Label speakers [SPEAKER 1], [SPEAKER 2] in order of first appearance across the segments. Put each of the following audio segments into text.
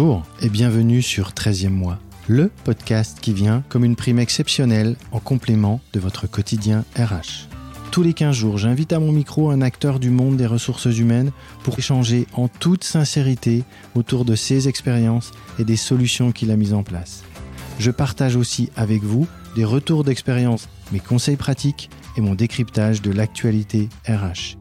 [SPEAKER 1] Bonjour et bienvenue sur 13e mois, le podcast qui vient comme une prime exceptionnelle en complément de votre quotidien RH. Tous les 15 jours, j'invite à mon micro un acteur du monde des ressources humaines pour échanger en toute sincérité autour de ses expériences et des solutions qu'il a mises en place. Je partage aussi avec vous des retours d'expérience, mes conseils pratiques et mon décryptage de l'actualité RH.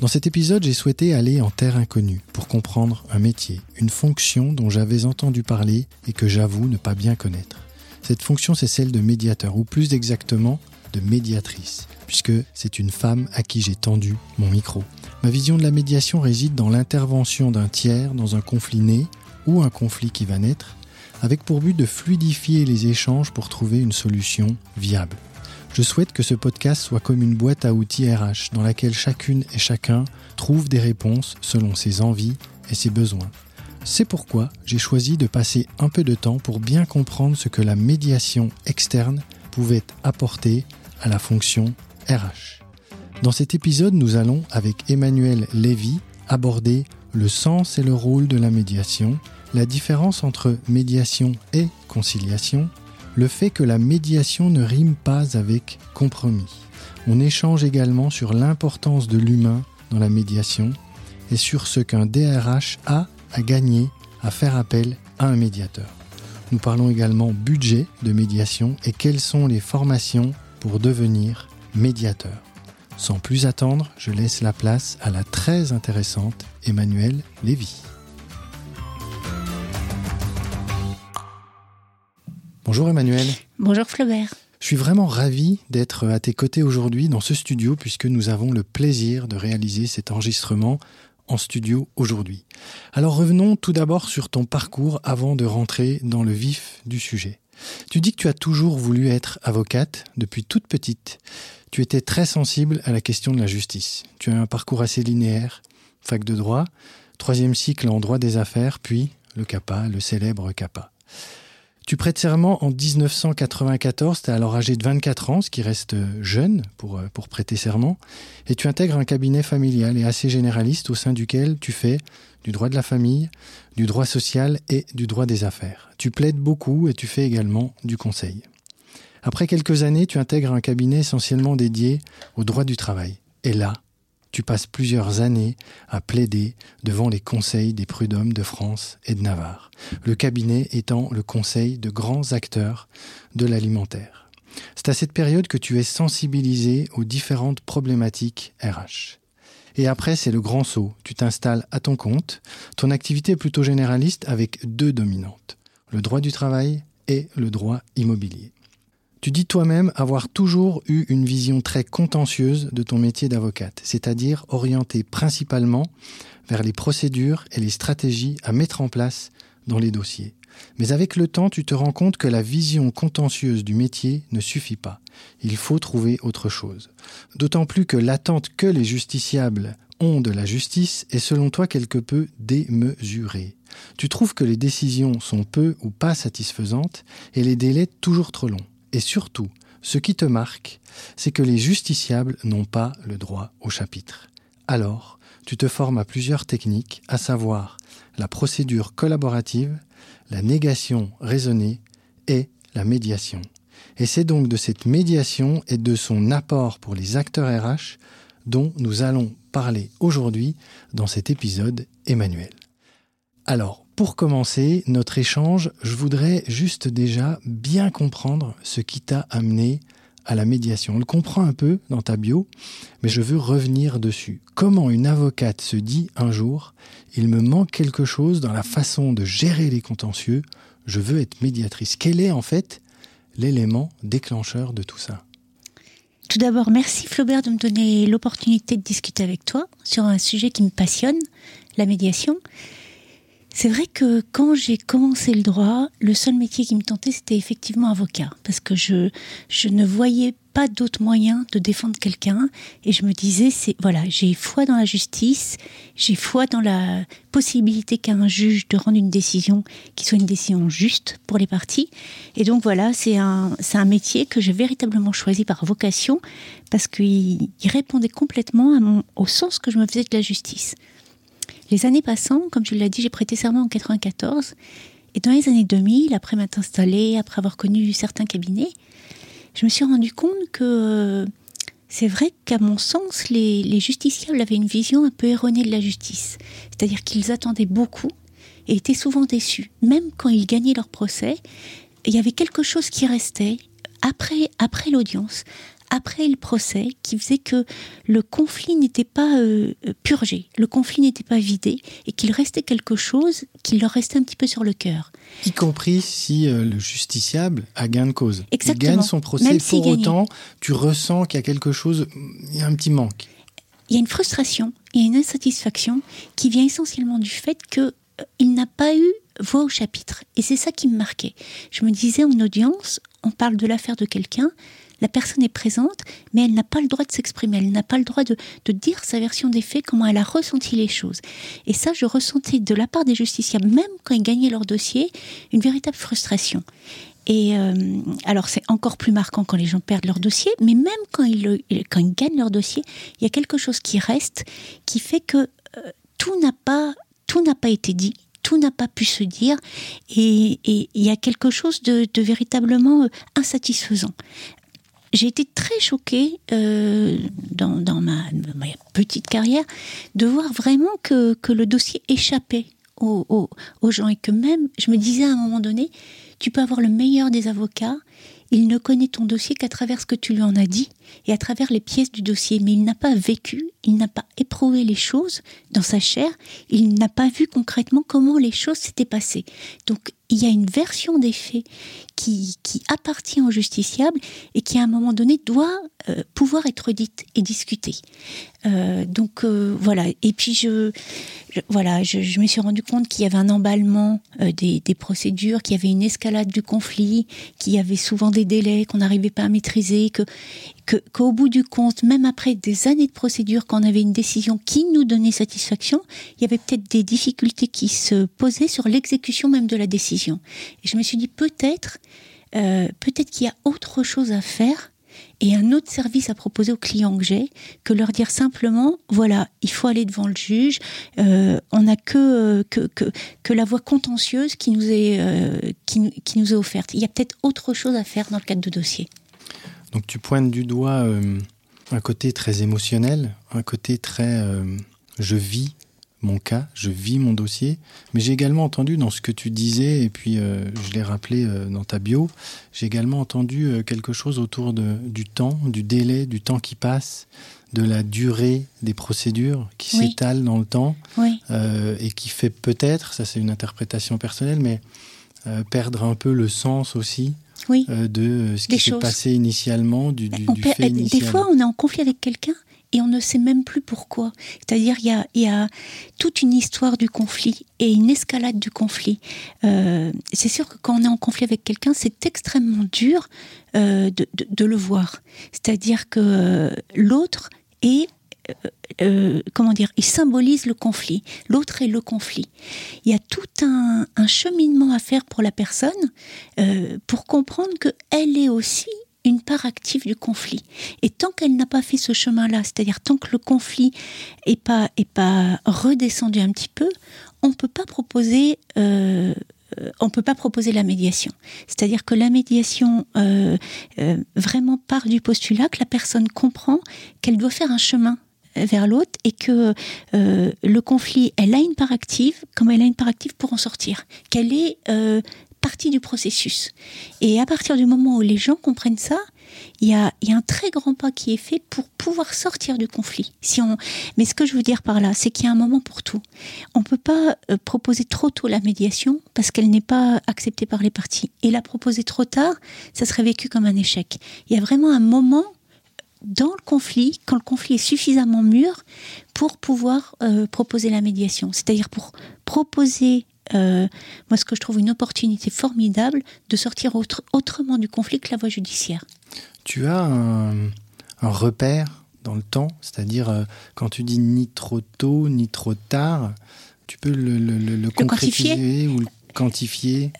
[SPEAKER 1] Dans cet épisode, j'ai souhaité aller en terre inconnue pour comprendre un métier, une fonction dont j'avais entendu parler et que j'avoue ne pas bien connaître. Cette fonction, c'est celle de médiateur, ou plus exactement de médiatrice, puisque c'est une femme à qui j'ai tendu mon micro. Ma vision de la médiation réside dans l'intervention d'un tiers dans un conflit né ou un conflit qui va naître, avec pour but de fluidifier les échanges pour trouver une solution viable. Je souhaite que ce podcast soit comme une boîte à outils RH dans laquelle chacune et chacun trouve des réponses selon ses envies et ses besoins. C'est pourquoi j'ai choisi de passer un peu de temps pour bien comprendre ce que la médiation externe pouvait apporter à la fonction RH. Dans cet épisode, nous allons, avec Emmanuel Lévy, aborder le sens et le rôle de la médiation, la différence entre médiation et conciliation, le fait que la médiation ne rime pas avec compromis. On échange également sur l'importance de l'humain dans la médiation et sur ce qu'un DRH a à gagner à faire appel à un médiateur. Nous parlons également budget de médiation et quelles sont les formations pour devenir médiateur. Sans plus attendre, je laisse la place à la très intéressante Emmanuelle Lévy. Bonjour Emmanuel.
[SPEAKER 2] Bonjour Flaubert.
[SPEAKER 1] Je suis vraiment ravi d'être à tes côtés aujourd'hui dans ce studio puisque nous avons le plaisir de réaliser cet enregistrement en studio aujourd'hui. Alors revenons tout d'abord sur ton parcours avant de rentrer dans le vif du sujet. Tu dis que tu as toujours voulu être avocate depuis toute petite. Tu étais très sensible à la question de la justice. Tu as un parcours assez linéaire, fac de droit, troisième cycle en droit des affaires, puis le CAPA, le célèbre CAPA. Tu prêtes serment en 1994, tu alors âgé de 24 ans, ce qui reste jeune pour, euh, pour prêter serment, et tu intègres un cabinet familial et assez généraliste au sein duquel tu fais du droit de la famille, du droit social et du droit des affaires. Tu plaides beaucoup et tu fais également du conseil. Après quelques années, tu intègres un cabinet essentiellement dédié au droit du travail. Et là, tu passes plusieurs années à plaider devant les conseils des prud'hommes de France et de Navarre, le cabinet étant le conseil de grands acteurs de l'alimentaire. C'est à cette période que tu es sensibilisé aux différentes problématiques RH. Et après, c'est le grand saut. Tu t'installes à ton compte. Ton activité est plutôt généraliste avec deux dominantes, le droit du travail et le droit immobilier. Tu dis toi-même avoir toujours eu une vision très contentieuse de ton métier d'avocate, c'est-à-dire orientée principalement vers les procédures et les stratégies à mettre en place dans les dossiers. Mais avec le temps, tu te rends compte que la vision contentieuse du métier ne suffit pas. Il faut trouver autre chose. D'autant plus que l'attente que les justiciables ont de la justice est selon toi quelque peu démesurée. Tu trouves que les décisions sont peu ou pas satisfaisantes et les délais toujours trop longs. Et surtout, ce qui te marque, c'est que les justiciables n'ont pas le droit au chapitre. Alors, tu te formes à plusieurs techniques, à savoir la procédure collaborative, la négation raisonnée et la médiation. Et c'est donc de cette médiation et de son apport pour les acteurs RH dont nous allons parler aujourd'hui dans cet épisode Emmanuel. Alors, pour commencer notre échange, je voudrais juste déjà bien comprendre ce qui t'a amené à la médiation. On le comprend un peu dans ta bio, mais je veux revenir dessus. Comment une avocate se dit un jour, il me manque quelque chose dans la façon de gérer les contentieux, je veux être médiatrice. Quel est en fait l'élément déclencheur de tout ça?
[SPEAKER 2] Tout d'abord, merci Flaubert de me donner l'opportunité de discuter avec toi sur un sujet qui me passionne, la médiation. C'est vrai que quand j'ai commencé le droit, le seul métier qui me tentait, c'était effectivement avocat, parce que je, je ne voyais pas d'autre moyen de défendre quelqu'un, et je me disais, c'est voilà, j'ai foi dans la justice, j'ai foi dans la possibilité qu'a un juge de rendre une décision qui soit une décision juste pour les parties, et donc voilà, c'est un, c'est un métier que j'ai véritablement choisi par vocation, parce qu'il répondait complètement à mon, au sens que je me faisais de la justice. Les années passant, comme tu l'as dit, j'ai prêté serment en 94. Et dans les années 2000, après m'être installée, après avoir connu certains cabinets, je me suis rendu compte que euh, c'est vrai qu'à mon sens, les, les, justiciables avaient une vision un peu erronée de la justice. C'est-à-dire qu'ils attendaient beaucoup et étaient souvent déçus. Même quand ils gagnaient leur procès, il y avait quelque chose qui restait après l'audience, après le procès qui faisait que le conflit n'était pas euh, purgé, le conflit n'était pas vidé et qu'il restait quelque chose qui leur restait un petit peu sur le cœur.
[SPEAKER 1] Y compris si euh, le justiciable a gain de cause.
[SPEAKER 2] Exactement.
[SPEAKER 1] Il gagne son procès,
[SPEAKER 2] Même
[SPEAKER 1] pour
[SPEAKER 2] gagnait.
[SPEAKER 1] autant, tu ressens qu'il y a quelque chose, il y a un petit manque.
[SPEAKER 2] Il y a une frustration, il y a une insatisfaction qui vient essentiellement du fait que euh, il n'a pas eu voix au chapitre. Et c'est ça qui me marquait. Je me disais en audience, on parle de l'affaire de quelqu'un, la personne est présente, mais elle n'a pas le droit de s'exprimer, elle n'a pas le droit de, dire sa version des faits, comment elle a ressenti les choses. Et ça, je ressentais de la part des justiciables, même quand ils gagnaient leur dossier, une véritable frustration. Et euh, alors c'est encore plus marquant quand les gens perdent leur dossier, mais même quand ils, gagnent leur dossier, il y a quelque chose qui reste, qui fait que euh, tout n'a pas tout n'a pas été dit, tout n'a pas pu se dire, et il y a quelque chose de, de véritablement euh, insatisfaisant j'ai été très choquée euh, dans, ma, petite carrière de voir vraiment que, le dossier échappait aux, aux, aux, gens et que même, je me disais à un moment donné, tu peux avoir le meilleur des avocats, il ne connaît ton dossier qu'à travers ce que tu lui en as dit et à travers les pièces du dossier, mais il n'a pas vécu, il n'a pas éprouvé les choses dans sa chair, il n'a pas vu concrètement comment les choses s'étaient passées. Donc il y a une version des faits qui, appartient au justiciable et qui à un moment donné doit euh, pouvoir être dite et discutée. Euh, donc euh, voilà. Et puis je, voilà, je, me suis rendu compte qu'il y avait un emballement des, des, procédures, qu'il y avait une escalade du conflit, qu'il y avait souvent des délais qu'on n'arrivait pas à maîtriser, que qu'au bout du compte, même après des années de procédure, quand on avait une décision qui nous donnait satisfaction, il y avait peut-être des difficultés qui se posaient sur l'exécution même de la décision. Et je me suis dit peut-être, euh, peut-être qu'il y a autre chose à faire et un autre service à proposer aux clients que j'ai que leur dire simplement voilà il faut aller devant le juge euh, on n'a que, que, que que la voie contentieuse qui nous est euh, qui nous est offerte il y a peut-être autre chose à faire dans le cadre de dossier
[SPEAKER 1] donc tu pointes du doigt euh, un côté très émotionnel un côté très euh, je vis mon cas, je vis mon dossier, mais j'ai également entendu dans ce que tu disais, et puis euh, je l'ai rappelé dans ta bio, j'ai également entendu quelque chose autour de, du temps, du délai, du temps qui passe, de la durée des procédures qui
[SPEAKER 2] Oui.
[SPEAKER 1] s'étalent dans le temps,
[SPEAKER 2] oui
[SPEAKER 1] et qui fait peut-être, ça c'est une interprétation personnelle, mais perdre un peu le sens aussi
[SPEAKER 2] oui
[SPEAKER 1] euh, de euh, ce qui s'est passé initialement, du, du,
[SPEAKER 2] On
[SPEAKER 1] du
[SPEAKER 2] perd-
[SPEAKER 1] fait
[SPEAKER 2] des fois, on est en conflit avec quelqu'un et on ne sait même plus pourquoi. C'est-à-dire, il y a, y a toute une histoire du conflit et une escalade du conflit. Euh, c'est sûr que quand on est en conflit avec quelqu'un, c'est extrêmement dur euh, de, de, de le voir. C'est-à-dire que l'autre est euh, euh, comment dire, il symbolise le conflit. L'autre est le conflit. Il y a tout un, cheminement à faire pour la personne euh, pour comprendre que elle est aussi une part active du conflit. Et tant qu'elle n'a pas fait ce chemin-là, c'est-à-dire tant que le conflit est pas est pas redescendu un petit peu, on peut pas proposer peut pas proposer la médiation. C'est-à-dire que la médiation vraiment part du postulat que la personne comprend qu'elle doit faire un chemin vers l'autre et que euh, le conflit, elle a une part active, comme elle a une part active pour en sortir, qu'elle est euh, partie du processus. Et à partir du moment où les gens comprennent ça, il y a, un très grand pas qui est fait pour pouvoir sortir du conflit. Si on, mais ce que je veux dire par là, c'est qu'il y a un moment pour tout. On peut pas euh, proposer trop tôt la médiation parce qu'elle n'est pas acceptée par les parties. Et la proposer trop tard, ça serait vécu comme un échec. Il y a vraiment un moment dans le conflit, quand le conflit est suffisamment mûr pour pouvoir euh, proposer la médiation. C'est-à-dire pour proposer moi, ce que je trouve une opportunité formidable de sortir autrement du conflit que la voie judiciaire.
[SPEAKER 1] Tu as un, repère dans le temps, c'est-à-dire quand tu dis ni trop tôt ni trop tard, tu peux le, le concrétiser ou le quantifier?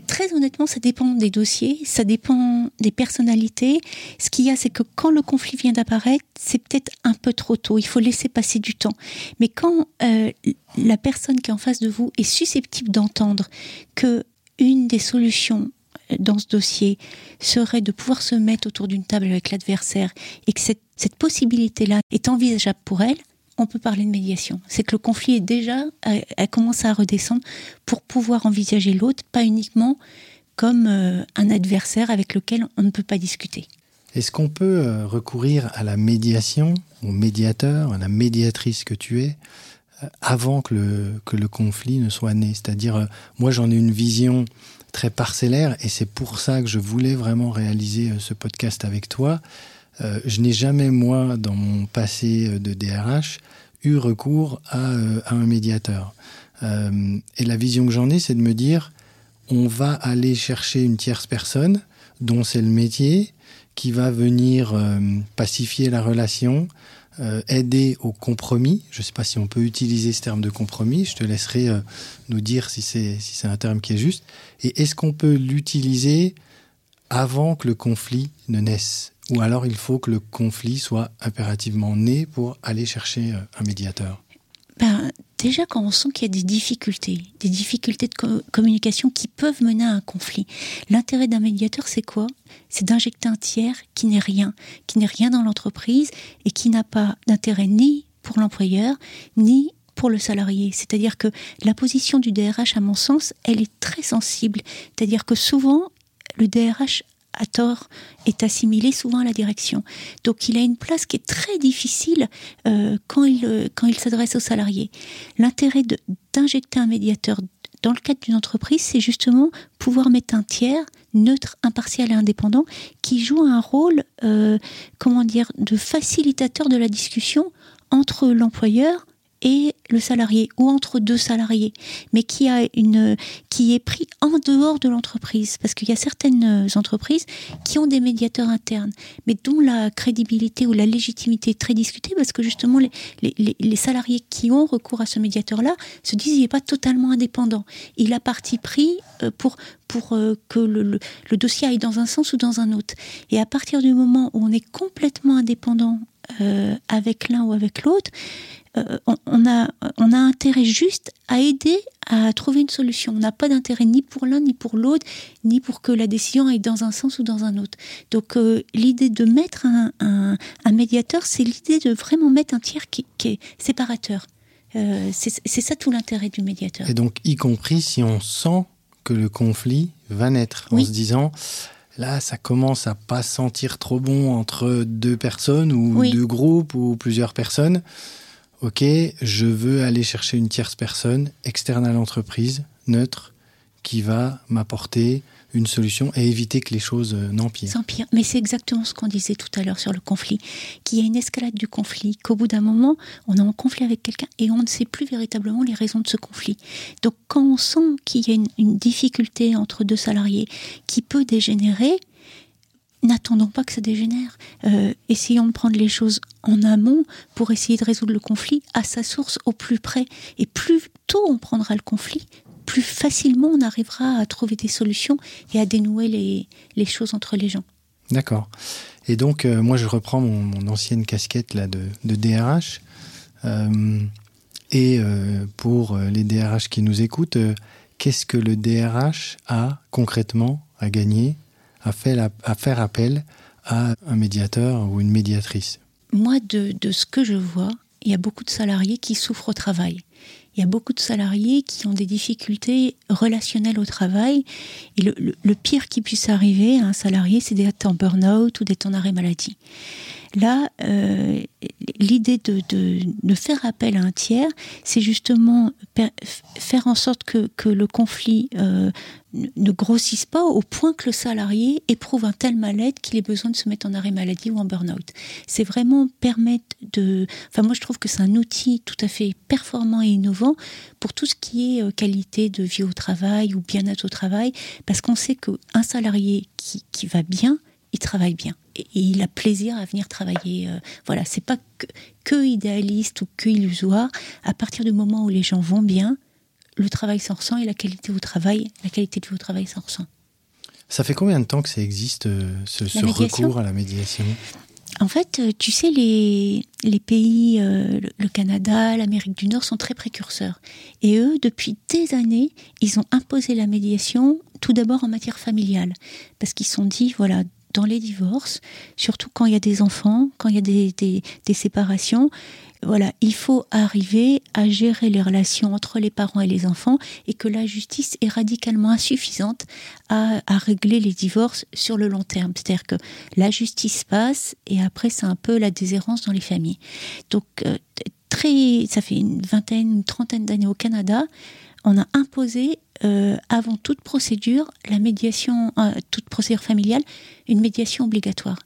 [SPEAKER 2] Très honnêtement, ça dépend des dossiers, ça dépend des personnalités. Ce qu'il y a, c'est que quand le conflit vient d'apparaître, c'est peut-être un peu trop tôt. Il faut laisser passer du temps. Mais quand euh, la personne qui est en face de vous est susceptible d'entendre que une des solutions euh, dans ce dossier serait de pouvoir se mettre autour d'une table avec l'adversaire et que cette, cette possibilité-là est envisageable pour elle, on peut parler de médiation. C'est que le conflit est déjà a, commencé à redescendre pour pouvoir envisager l'autre, pas uniquement comme euh, un adversaire avec lequel on ne peut pas discuter.
[SPEAKER 1] Est-ce qu'on peut euh, recourir à la médiation, au médiateur, à la médiatrice que tu es, euh, avant que le, que le conflit ne soit né? C'est-à-dire, moi j'en ai une vision très parcellaire et c'est pour ça que je voulais vraiment réaliser ce podcast avec toi. Euh, je n'ai jamais, moi, dans mon passé euh, de DRH, eu recours à, euh, un médiateur. et la vision que j'en ai, c'est de me dire, on va aller chercher une tierce personne dont c'est le métier, qui va venir pacifier la relation, aider au compromis. Je ne sais pas si on peut utiliser ce terme de compromis. Je te laisserai nous dire si c'est si c'est un terme qui est juste. Et est-ce qu'on peut l'utiliser avant que le conflit ne naisse? Ou alors il faut que le conflit soit impérativement né pour aller chercher euh, un médiateur
[SPEAKER 2] ben, Déjà, quand on sent qu'il y a des difficultés, des difficultés de communication qui peuvent mener à un conflit, l'intérêt d'un médiateur, c'est quoi? C'est d'injecter un tiers qui n'est rien, qui n'est rien dans l'entreprise et qui n'a pas d'intérêt ni pour l'employeur, ni pour le salarié. C'est-à-dire que la position du DRH, à mon sens, elle est très sensible. C'est-à-dire que souvent, le DRH à tort, est assimilé souvent à la direction. Donc il a une place qui est très difficile euh, quand il, euh, quand il s'adresse aux salariés. L'intérêt d'injecter un médiateur dans le cadre d'une entreprise, c'est justement pouvoir mettre un tiers neutre, impartial et indépendant qui joue un rôle, euh, comment dire, de facilitateur de la discussion entre l'employeur, et le salarié ou entre deux salariés, mais qui a une qui est pris en dehors de l'entreprise parce qu'il y a certaines entreprises qui ont des médiateurs internes, mais dont la crédibilité ou la légitimité est très discutée parce que justement les, les, les salariés qui ont recours à ce médiateur-là se disent il n'est pas totalement indépendant, il a parti pris euh, pour pour euh, que le, le, dossier aille dans un sens ou dans un autre. Et à partir du moment où on est complètement indépendant euh, avec l'un ou avec l'autre, euh, on, a, on a intérêt juste à aider à trouver une solution. On n'a pas d'intérêt ni pour l'un ni pour l'autre, ni pour que la décision aille dans un sens ou dans un autre. Donc euh, l'idée de mettre un, un, médiateur, c'est l'idée de vraiment mettre un tiers qui, est séparateur. Euh, c'est ça tout l'intérêt du médiateur.
[SPEAKER 1] Et donc y compris si on sent que le conflit va naître, en se disant là, ça commence à pas sentir trop bon entre deux personnes ou deux groupes ou plusieurs personnes ok, je veux aller chercher une tierce personne externe à l'entreprise, neutre, qui va m'apporter une solution et éviter que les choses euh, n'empirent.
[SPEAKER 2] S'empirent. Mais c'est exactement ce qu'on disait tout à l'heure sur le conflit, qu'il y a une escalade du conflit, qu'au bout d'un moment, on est en conflit avec quelqu'un et on ne sait plus véritablement les raisons de ce conflit. Donc quand on sent qu'il y a une difficulté entre deux salariés qui peut dégénérer, n'attendons pas que ça dégénère. Euh, essayons de prendre les choses en amont pour essayer de résoudre le conflit à sa source au plus près. Et plus tôt on prendra le conflit, plus facilement on arrivera à trouver des solutions et à dénouer les, choses entre les gens.
[SPEAKER 1] D'accord. Et donc, euh, moi, je reprends mon, ancienne casquette là, de, DRH. Euh, et pour les DRH qui nous écoutent, qu'est-ce que le DRH a concrètement à gagner à faire, appel à un médiateur ou une médiatrice
[SPEAKER 2] Moi, de, ce que je vois, il y a beaucoup de salariés qui souffrent au travail. Il y a beaucoup de salariés qui ont des difficultés relationnelles au travail. Et le, pire qui puisse arriver à un salarié, c'est d'être en burn-out ou d'être en arrêt maladie. Là, euh, l'idée de, faire appel à un tiers, c'est justement faire en sorte que, le conflit euh, ne grossissent pas au point que le salarié éprouve un tel mal-être qu'il ait besoin de se mettre en arrêt maladie ou en burn-out. C'est vraiment permettre de... Enfin, moi, je trouve que c'est un outil tout à fait performant et innovant pour tout ce qui est euh, qualité de vie au travail ou bien-être au travail, parce qu'on sait qu'un salarié qui, qui va bien, il travaille bien et il a plaisir à venir travailler. Euh, voilà, c'est pas que, que, idéaliste ou que illusoire. À partir du moment où les gens vont bien, le travail s'en ressent et la qualité au travail, la qualité de vie au travail s'en ressent.
[SPEAKER 1] Ça fait combien de temps que ça existe, euh, ce, ce recours à la médiation?
[SPEAKER 2] En fait, euh, tu sais, les, les pays, euh, le Canada, l'Amérique du Nord sont très précurseurs. Et eux, depuis des années, ils ont imposé la médiation, tout d'abord en matière familiale. Parce qu'ils sont dit, voilà, dans les divorces, surtout quand il y a des enfants, quand il y a des, séparations, voilà, il faut arriver à gérer les relations entre les parents et les enfants et que la justice est radicalement insuffisante à, régler les divorces sur le long terme. C'est-à-dire que la justice passe et après c'est un peu la déshérence dans les familles. Donc euh, très, ça fait une vingtaine, une trentaine d'années au Canada, on a imposé euh, avant toute procédure, la médiation, euh, toute procédure familiale, une médiation obligatoire.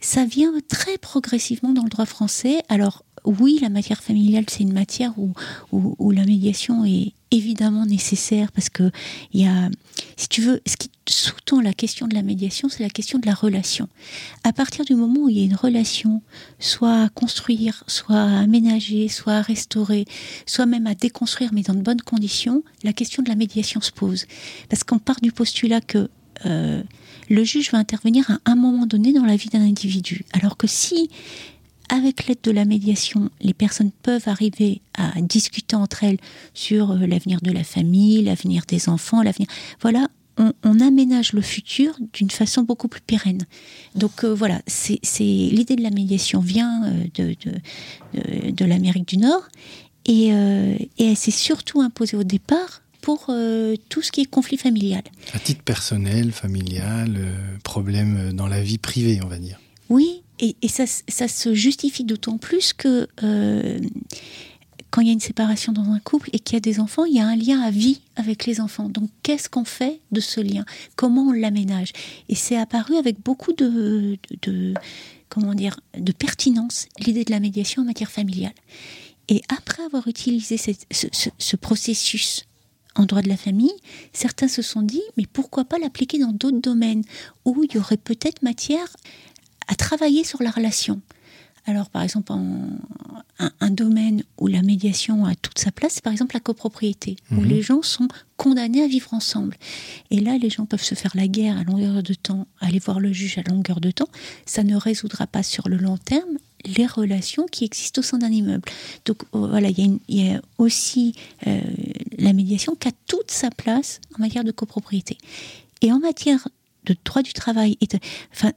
[SPEAKER 2] Ça vient très progressivement dans le droit français. Alors oui, la matière familiale, c'est une matière où, où, la médiation est évidemment nécessaire parce que il y a, si tu veux, ce qui sous-tend la question de la médiation, c'est la question de la relation. À partir du moment où il y a une relation, soit à construire, soit à aménager, soit à restaurer, soit même à déconstruire, mais dans de bonnes conditions, la question de la médiation se pose. Parce qu'on part du postulat que euh, le juge va intervenir à un moment donné dans la vie d'un individu. Alors que si avec l'aide de la médiation, les personnes peuvent arriver à discuter entre elles sur euh, l'avenir de la famille, l'avenir des enfants, l'avenir. Voilà, on, aménage le futur d'une façon beaucoup plus pérenne. Donc euh, voilà, c'est l'idée de la médiation vient euh, de, de, de, l'Amérique du Nord et, et elle s'est surtout imposée au départ pour tout ce qui est conflit familial.
[SPEAKER 1] À titre personnel, familial, problème dans la vie privée, on va dire.
[SPEAKER 2] Oui, et, ça, se justifie d'autant plus que euh, quand il y a une séparation dans un couple et qu'il y a des enfants, il y a un lien à vie avec les enfants. Donc qu'est-ce qu'on fait de ce lien? Comment on l'aménage? Et c'est apparu avec beaucoup de, comment dire, de pertinence l'idée de la médiation en matière familiale. Et après avoir utilisé ce, processus en droit de la famille, certains se sont dit, mais pourquoi pas l'appliquer dans d'autres domaines où il y aurait peut-être matière à travailler sur la relation. Alors, par exemple, un, domaine où la médiation a toute sa place, c'est par exemple la copropriété, où mhm. les gens sont condamnés à vivre ensemble. Et là, les gens peuvent se faire la guerre à longueur de temps, aller voir le juge à longueur de temps. Ça ne résoudra pas sur le long terme les relations qui existent au sein d'un immeuble. Donc oh, voilà, il y, a aussi euh, la médiation qui a toute sa place en matière de copropriété. Et en matière de droit du travail. enfin,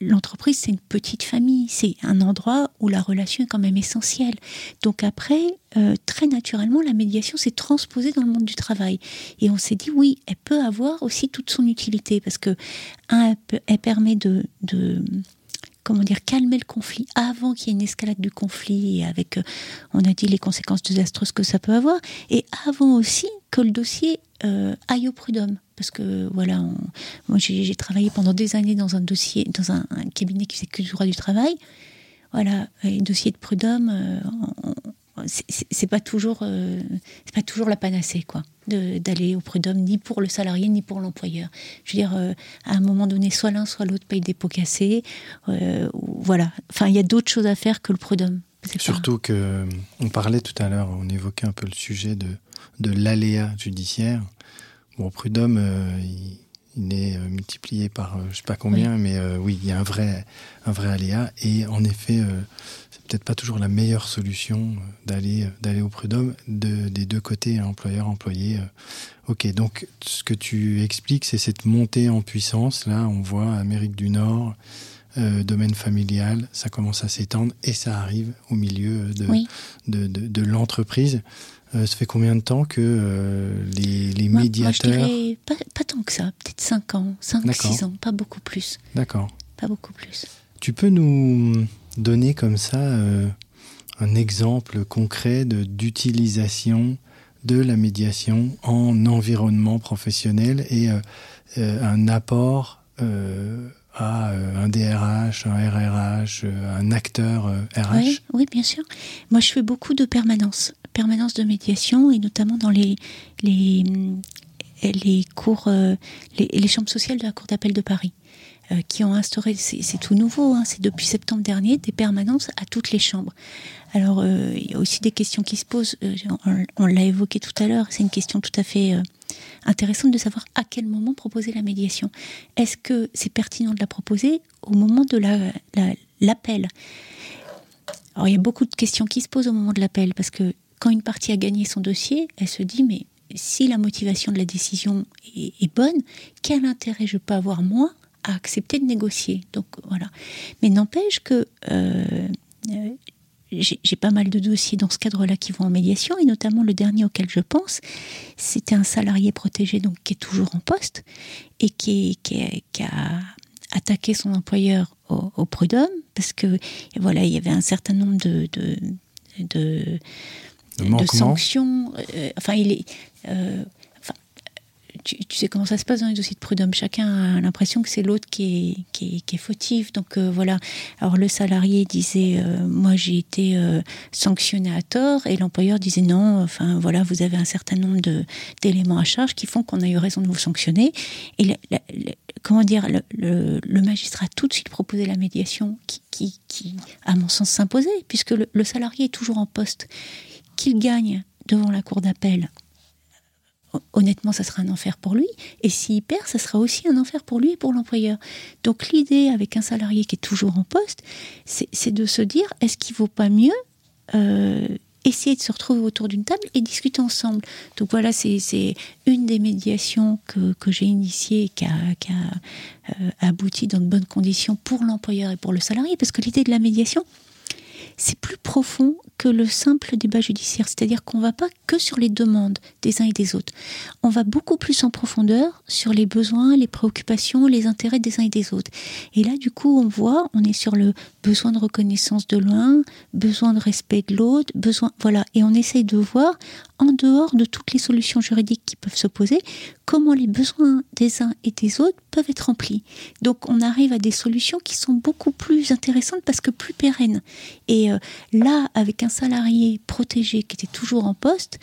[SPEAKER 2] l'entreprise, c'est une petite famille, c'est un endroit où la relation est quand même essentielle. Donc après, euh, très naturellement, la médiation s'est transposée dans le monde du travail. Et on s'est dit, oui, elle peut avoir aussi toute son utilité, parce que, elle, permet de, comment dire, calmer le conflit avant qu'il y ait une escalade du conflit, avec, euh, on a dit, les conséquences désastreuses que ça peut avoir, et avant aussi que le dossier euh, aille au prud'homme parce que voilà, moi j'ai travaillé pendant des années dans un dossier, dans un, cabinet qui faisait que du droit du travail. Voilà, les dossiers de prud'homme, euh, c'est pas toujours, euh, c'est pas toujours la panacée quoi, d'aller au prud'homme ni pour le salarié ni pour l'employeur. Je veux dire, euh, à un moment donné, soit l'un soit l'autre paye des pots cassés. voilà, enfin il y a d'autres choses à faire que le prud'homme.
[SPEAKER 1] Surtout que on parlait tout à l'heure, on évoquait un peu le sujet de de l'aléa judiciaire. Bon, Prud'homme, euh, il, est euh, multiplié par euh, je sais pas combien, mais oui, il y a un vrai, un vrai aléa. Et en effet, c'est peut-être pas toujours la meilleure solution d'aller d'aller au prud'homme de, des deux côtés, hein, employeur employé. ok, donc ce que tu expliques, c'est cette montée en puissance. Là, on voit Amérique du Nord. domaine familial, ça commence à s'étendre et ça arrive au milieu de, de, de, de l'entreprise. Euh, ça fait combien de temps que euh, les, les médiateurs...
[SPEAKER 2] pas, tant que ça, peut-être 5 ans, 5-6 ans, pas beaucoup plus.
[SPEAKER 1] D'accord.
[SPEAKER 2] Pas beaucoup plus.
[SPEAKER 1] Tu peux nous donner comme ça euh, un exemple concret d'utilisation de la médiation en environnement professionnel et un apport à un DRH, un RRH, un acteur RH
[SPEAKER 2] oui, oui, bien sûr. Moi, je fais beaucoup de permanence, permanence de médiation, et notamment dans les, les, les cours, les, les chambres sociales de la Cour d'appel de Paris. Euh, qui ont instauré, c'est tout nouveau, hein, c'est depuis septembre dernier, des permanences à toutes les chambres. Alors, euh, il y a aussi des questions qui se posent, euh, on, l'a évoqué tout à l'heure, c'est une question tout à fait intéressante de savoir à quel moment proposer la médiation. Est-ce que c'est pertinent de la proposer au moment de l'appel la, Alors, il y a beaucoup de questions qui se posent au moment de l'appel, parce que quand une partie a gagné son dossier, elle se dit, mais si la motivation de la décision est, est bonne, quel intérêt je peux avoir moi à accepter de négocier? Donc voilà. Mais n'empêche que euh, euh, j'ai pas mal de dossiers dans ce cadre-là qui vont en médiation, et notamment le dernier auquel je pense, c'était un salarié protégé donc qui est toujours en poste et qui, qui, a attaqué son employeur au, prud'homme parce que voilà il y avait un certain nombre de, de, de, sanctions. Euh, enfin il est tu, sais comment ça se passe dans les dossiers de prud'homme. Chacun a l'impression que c'est l'autre qui est, fautif. Donc euh, voilà. Alors le salarié disait euh, Moi j'ai été euh, sanctionné à tort. Et l'employeur disait Non, enfin voilà, vous avez un certain nombre d'éléments à charge qui font qu'on a eu raison de vous sanctionner. Et comment dire, le, magistrat a tout de suite proposé la médiation qui, à mon sens, s'imposait, puisque le salarié est toujours en poste. Qu'il gagne devant la cour d'appel honnêtement, ça sera un enfer pour lui. Et s'il perd, ça sera aussi un enfer pour lui et pour l'employeur. Donc l'idée avec un salarié qui est toujours en poste, c'est de se dire, est-ce qu'il vaut pas mieux euh, essayer de se retrouver autour d'une table et discuter ensemble? Donc voilà, c'est une des médiations que, j'ai initiées et qui a, euh, abouti dans de bonnes conditions pour l'employeur et pour le salarié. Parce que l'idée de la médiation, c'est plus profond que le simple débat judiciaire. C'est-à-dire qu'on ne va pas que sur les demandes des uns et des autres. On va beaucoup plus en profondeur sur les besoins, les préoccupations, les intérêts des uns et des autres. Et là, du coup, on voit, on est sur le besoin de reconnaissance de l'un, besoin de respect de l'autre, besoin, voilà. Et on essaye de voir, en dehors de toutes les solutions juridiques qui peuvent s'opposer, comment les besoins des uns et des autres peuvent être remplis. Donc, on arrive à des solutions qui sont beaucoup plus intéressantes parce que plus pérennes. Et euh, là, avec un salarié protégé qui était toujours en poste,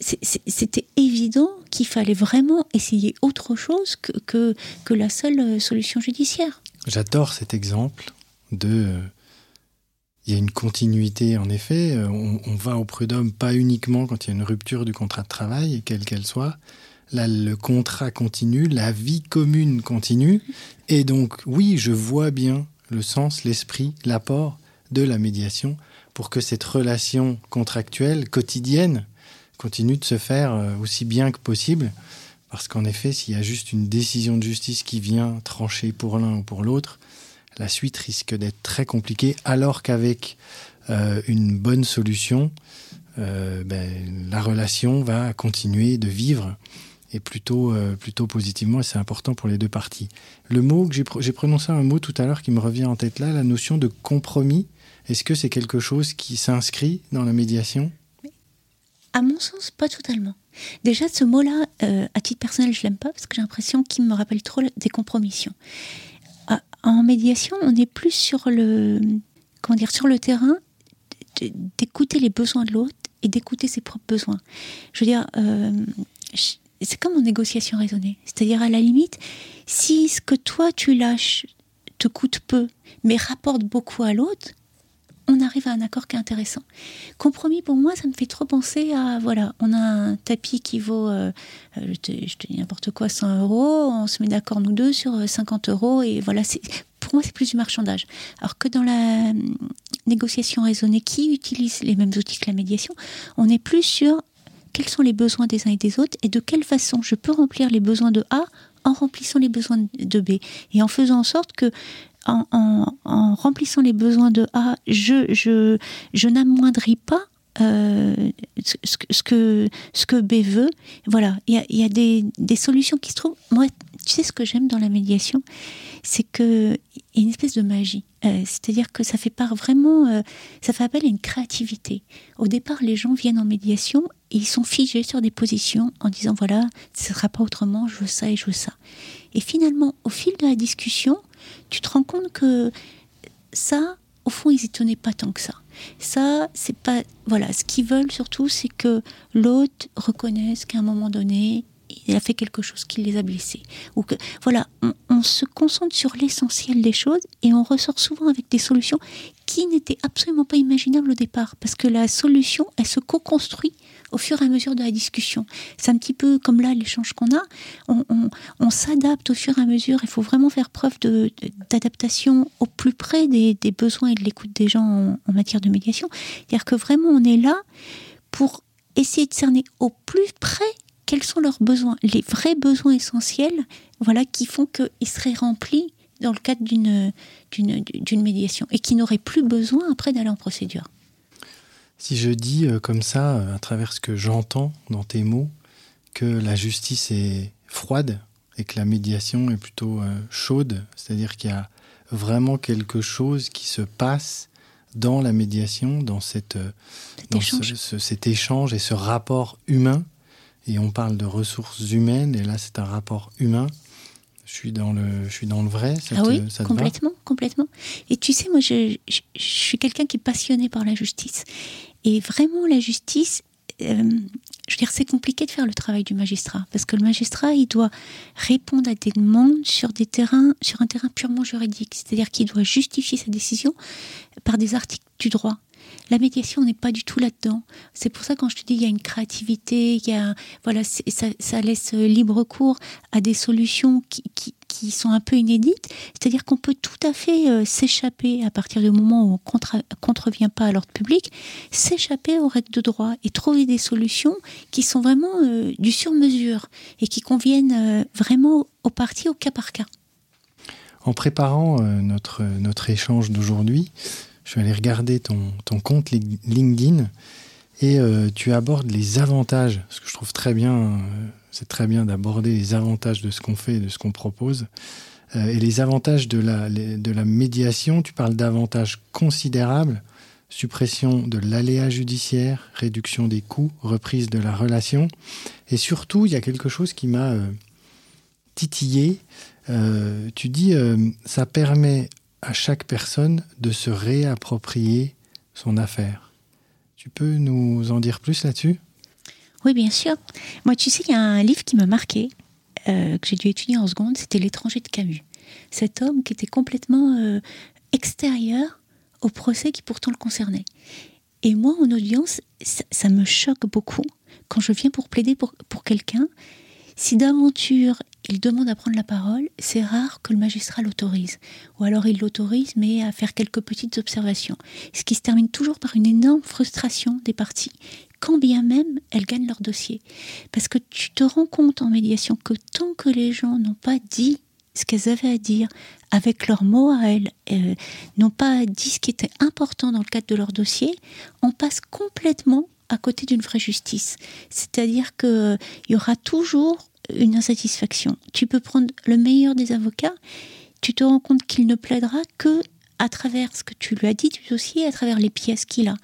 [SPEAKER 2] c'était évident qu'il fallait vraiment essayer autre chose que, que, la seule euh, solution judiciaire.
[SPEAKER 1] J'adore cet exemple de... Euh, il y a une continuité, en effet. On, on, va au prud'homme pas uniquement quand il y a une rupture du contrat de travail, quelle qu'elle soit. Le contrat continue, la vie commune continue. Et donc, oui, je vois bien le sens, l'esprit, l'apport de la médiation pour que cette relation contractuelle quotidienne continue de se faire euh, aussi bien que possible. Parce qu'en effet, s'il y a juste une décision de justice qui vient trancher pour l'un ou pour l'autre, la suite risque d'être très compliquée, alors qu'avec euh, une bonne solution, euh, ben, la relation va continuer de vivre et plutôt, plutôt positivement, et c'est important pour les deux parties. Le mot que j'ai prononcé un mot tout à l'heure qui me revient en tête là, la notion de compromis. Est-ce que c'est quelque chose qui s'inscrit dans la médiation?
[SPEAKER 2] À mon sens, pas totalement. Déjà, ce mot-là, euh, à titre personnel, je l'aime pas parce que j'ai l'impression qu'il me rappelle trop des compromissions. En médiation, on est plus sur le, comment dire, sur le terrain d'écouter les besoins de l'autre et d'écouter ses propres besoins. Je veux dire, euh, c'est comme en négociation raisonnée. C'est-à-dire, à la limite, si ce que toi tu lâches te coûte peu, mais rapporte beaucoup à l'autre, on arrive à un accord qui est intéressant. Compromis, pour moi, ça me fait trop penser à, voilà, on a un tapis qui vaut, euh, euh, je, te, dis n'importe quoi, 100 euros, on se met d'accord nous deux sur 50 euh, euros, et voilà, pour moi, c'est plus du marchandage. Alors que dans la négociation raisonnée qui utilise les mêmes outils que la médiation, on est plus sur quels sont les besoins des uns et des autres, et de quelle façon je peux remplir les besoins de A en remplissant les besoins de B, et en faisant en sorte que en, remplissant les besoins de A, je, je, je n'amoindris pas euh, ce, que, ce que B veut. Voilà, il y a, des, solutions qui se trouvent. Moi, tu sais ce que j'aime dans la médiation? C'est qu'il et une espèce de magie. Euh, c'est-à-dire que ça fait part vraiment, euh, ça fait appel à une créativité. Au départ, les gens viennent en médiation et ils sont figés sur des positions en disant voilà, ce ne sera pas autrement, je veux ça et je veux ça. Et finalement, au fil de la discussion, tu te rends compte que ça, au fond, ils y tenaient pas tant que ça. Ça, c'est pas. Voilà, ce qu'ils veulent surtout, c'est que l'autre reconnaisse qu'à un moment donné, il a fait quelque chose qui les a blessés. Ou que, voilà, on, se concentre sur l'essentiel des choses et on ressort souvent avec des solutions qui n'étaient absolument pas imaginables au départ. Parce que la solution, elle se co-construit au fur et à mesure de la discussion. C'est un petit peu comme là l'échange qu'on a. On, s'adapte au fur et à mesure. Il faut vraiment faire preuve d'adaptation au plus près des, besoins et de l'écoute des gens en, en matière de médiation. C'est-à-dire que vraiment on est là pour essayer de cerner au plus près quels sont leurs besoins, les vrais besoins essentiels, voilà, qui font qu'ils seraient remplis dans le cadre d'une, d'une, médiation et qui n'auraient plus besoin après d'aller en procédure.
[SPEAKER 1] Si je dis euh, comme ça, euh, à travers ce que j'entends dans tes mots, que la justice est froide et que la médiation est plutôt euh, chaude, c'est-à-dire qu'il y a vraiment quelque chose qui se passe dans la médiation, dans, cette, cet échange et ce rapport humain et on parle de ressources humaines, et là c'est un rapport humain. Je suis dans le, je suis dans le vrai.
[SPEAKER 2] Ça ah oui, complètement, complètement. Et tu sais, moi, je, suis quelqu'un qui est passionné par la justice. Et vraiment, la justice, euh, je veux dire, c'est compliqué de faire le travail du magistrat parce que le magistrat, il doit répondre à des demandes sur des terrains, sur un terrain purement juridique. C'est-à-dire qu'il doit justifier sa décision par des articles du droit. La médiation n'est pas du tout là-dedans. C'est pour ça quand je te dis il y a une créativité, il y a voilà, ça, laisse libre cours à des solutions qui, sont un peu inédites. C'est-à-dire qu'on peut tout à fait euh, s'échapper à partir du moment où on ne contrevient pas à l'ordre public, s'échapper aux règles de droit et trouver des solutions qui sont vraiment euh, du sur-mesure et qui conviennent euh, vraiment aux parties au cas par cas.
[SPEAKER 1] En préparant notre, notre échange d'aujourd'hui, je suis allé regarder ton, ton compte LinkedIn et euh, tu abordes les avantages, ce que je trouve très bien, euh, c'est très bien d'aborder les avantages de ce qu'on fait et de ce qu'on propose. Euh, et les avantages de la, de la médiation, tu parles d'avantages considérables, suppression de l'aléa judiciaire, réduction des coûts, reprise de la relation. Et surtout, il y a quelque chose qui m'a titillé. tu dis, ça permet à chaque personne de se réapproprier son affaire. Tu peux nous en dire plus là-dessus?
[SPEAKER 2] Oui, bien sûr. Moi, tu sais, il y a un livre qui m'a marqué, euh, que j'ai dû étudier en seconde, c'était L'étranger de Camus. Cet homme qui était complètement euh, extérieur au procès qui pourtant le concernait. Et moi, en audience, ça, me choque beaucoup quand je viens pour plaider pour, pour quelqu'un. Si d'aventure il demande à prendre la parole, c'est rare que le magistrat l'autorise. Ou alors il l'autorise, mais à faire quelques petites observations. Ce qui se termine toujours par une énorme frustration des parties, quand bien même elles gagnent leur dossier. Parce que tu te rends compte en médiation que tant que les gens n'ont pas dit ce qu'elles avaient à dire avec leurs mots à elles, euh, n'ont pas dit ce qui était important dans le cadre de leur dossier, on passe complètement à côté d'une vraie justice. C'est-à-dire qu'il y aura toujours une insatisfaction. Tu peux prendre le meilleur des avocats, tu te rends compte qu'il ne plaidera que à travers ce que tu lui as dit du dossier, à travers les pièces qu'il a.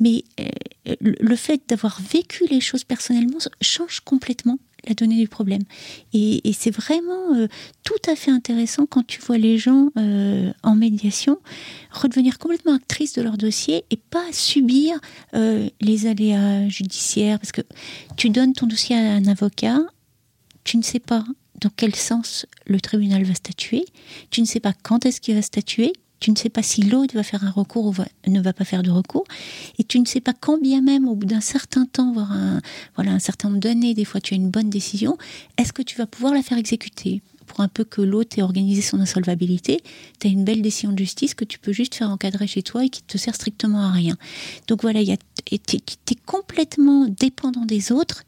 [SPEAKER 2] Mais euh, le fait d'avoir vécu les choses personnellement change complètement la donnée du problème. Et, c'est vraiment euh, tout à fait intéressant quand tu vois les gens euh, en médiation redevenir complètement actrices de leur dossier et pas subir les aléas judiciaires. Parce que tu donnes ton dossier à un avocat, tu ne sais pas dans quel sens le tribunal va statuer, tu ne sais pas quand est-ce qu'il va statuer, tu ne sais pas si l'autre va faire un recours ou ne va pas faire de recours, et tu ne sais pas quand bien même, au bout d'un certain temps, voire un, voilà, un certain nombre d'années, des fois tu as une bonne décision, est-ce que tu vas pouvoir la faire exécuter? Pour un peu que l'autre ait organisé son insolvabilité, tu as une belle décision de justice que tu peux juste faire encadrer chez toi et qui te sert strictement à rien. Donc voilà, tu es complètement dépendant des autres